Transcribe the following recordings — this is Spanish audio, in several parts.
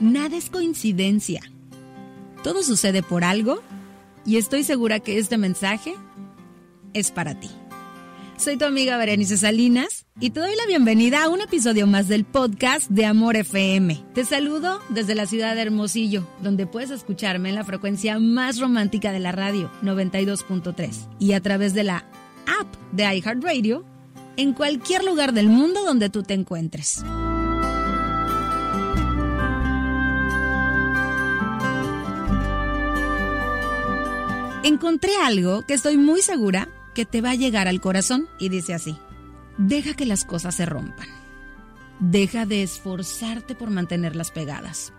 Nada es coincidencia. Todo sucede por algo y estoy segura que este mensaje es para ti. Soy tu amiga Berenice Salinas y te doy la bienvenida a un episodio más del podcast de Amor FM. Te saludo desde la ciudad de Hermosillo, donde puedes escucharme en la frecuencia más romántica de la radio, 92.3, y a través de la app de iHeartRadio en cualquier lugar del mundo donde tú te encuentres. Encontré algo que estoy muy segura que te va a llegar al corazón y dice así, deja que las cosas se rompan. Deja de esforzarte por mantenerlas pegadas.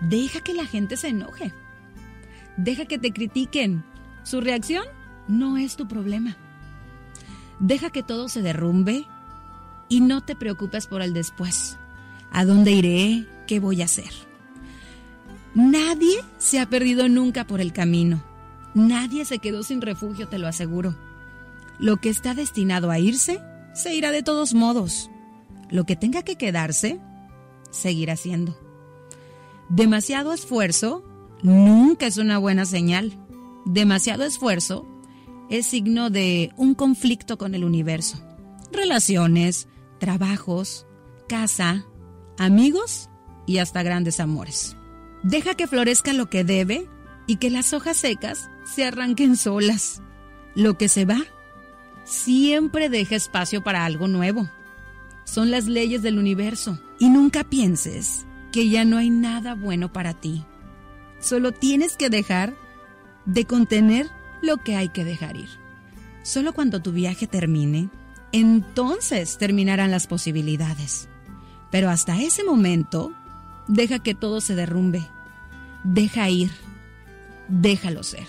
Deja que la gente se enoje. Deja que te critiquen. Su reacción no es tu problema. Deja que todo se derrumbe y no te preocupes por el después. ¿A dónde iré? ¿Qué voy a hacer? Nadie se ha perdido nunca por el camino. Nadie se quedó sin refugio, te lo aseguro. Lo que está destinado a irse, se irá de todos modos. Lo que tenga que quedarse, seguirá siendo. Demasiado esfuerzo nunca es una buena señal. Demasiado esfuerzo es signo de un conflicto con el universo. Relaciones, trabajos, casa, amigos y hasta grandes amores. Deja que florezca lo que debe y que las hojas secas se arranquen solas. Lo que se va siempre deja espacio para algo nuevo. Son las leyes del universo y nunca pienses que ya no hay nada bueno para ti. Solo tienes que dejar de contener lo que hay que dejar ir. Solo cuando tu viaje termine, entonces terminarán las posibilidades. Pero hasta ese momento, deja que todo se derrumbe. Deja ir. Déjalo ser.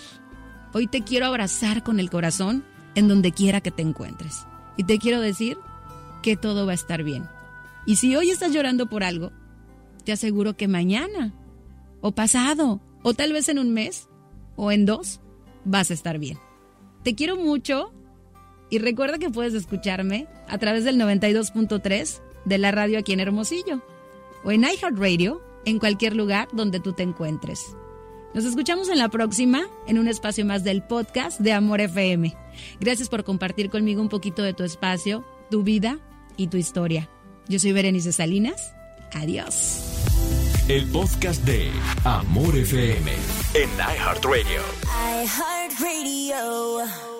Hoy te quiero abrazar con el corazón en donde quiera que te encuentres. Y te quiero decir que todo va a estar bien. Y si hoy estás llorando por algo, te aseguro que mañana, o pasado, o tal vez en un mes, o en dos, vas a estar bien. Te quiero mucho y recuerda que puedes escucharme a través del 92.3 de la radio aquí en Hermosillo o en iHeartRadio en cualquier lugar donde tú te encuentres. Nos escuchamos en la próxima, en un espacio más del podcast de Amor FM. Gracias por compartir conmigo un poquito de tu espacio, tu vida y tu historia. Yo soy Berenice Salinas. Adiós. El podcast de Amor FM en iHeartRadio. iHeartRadio.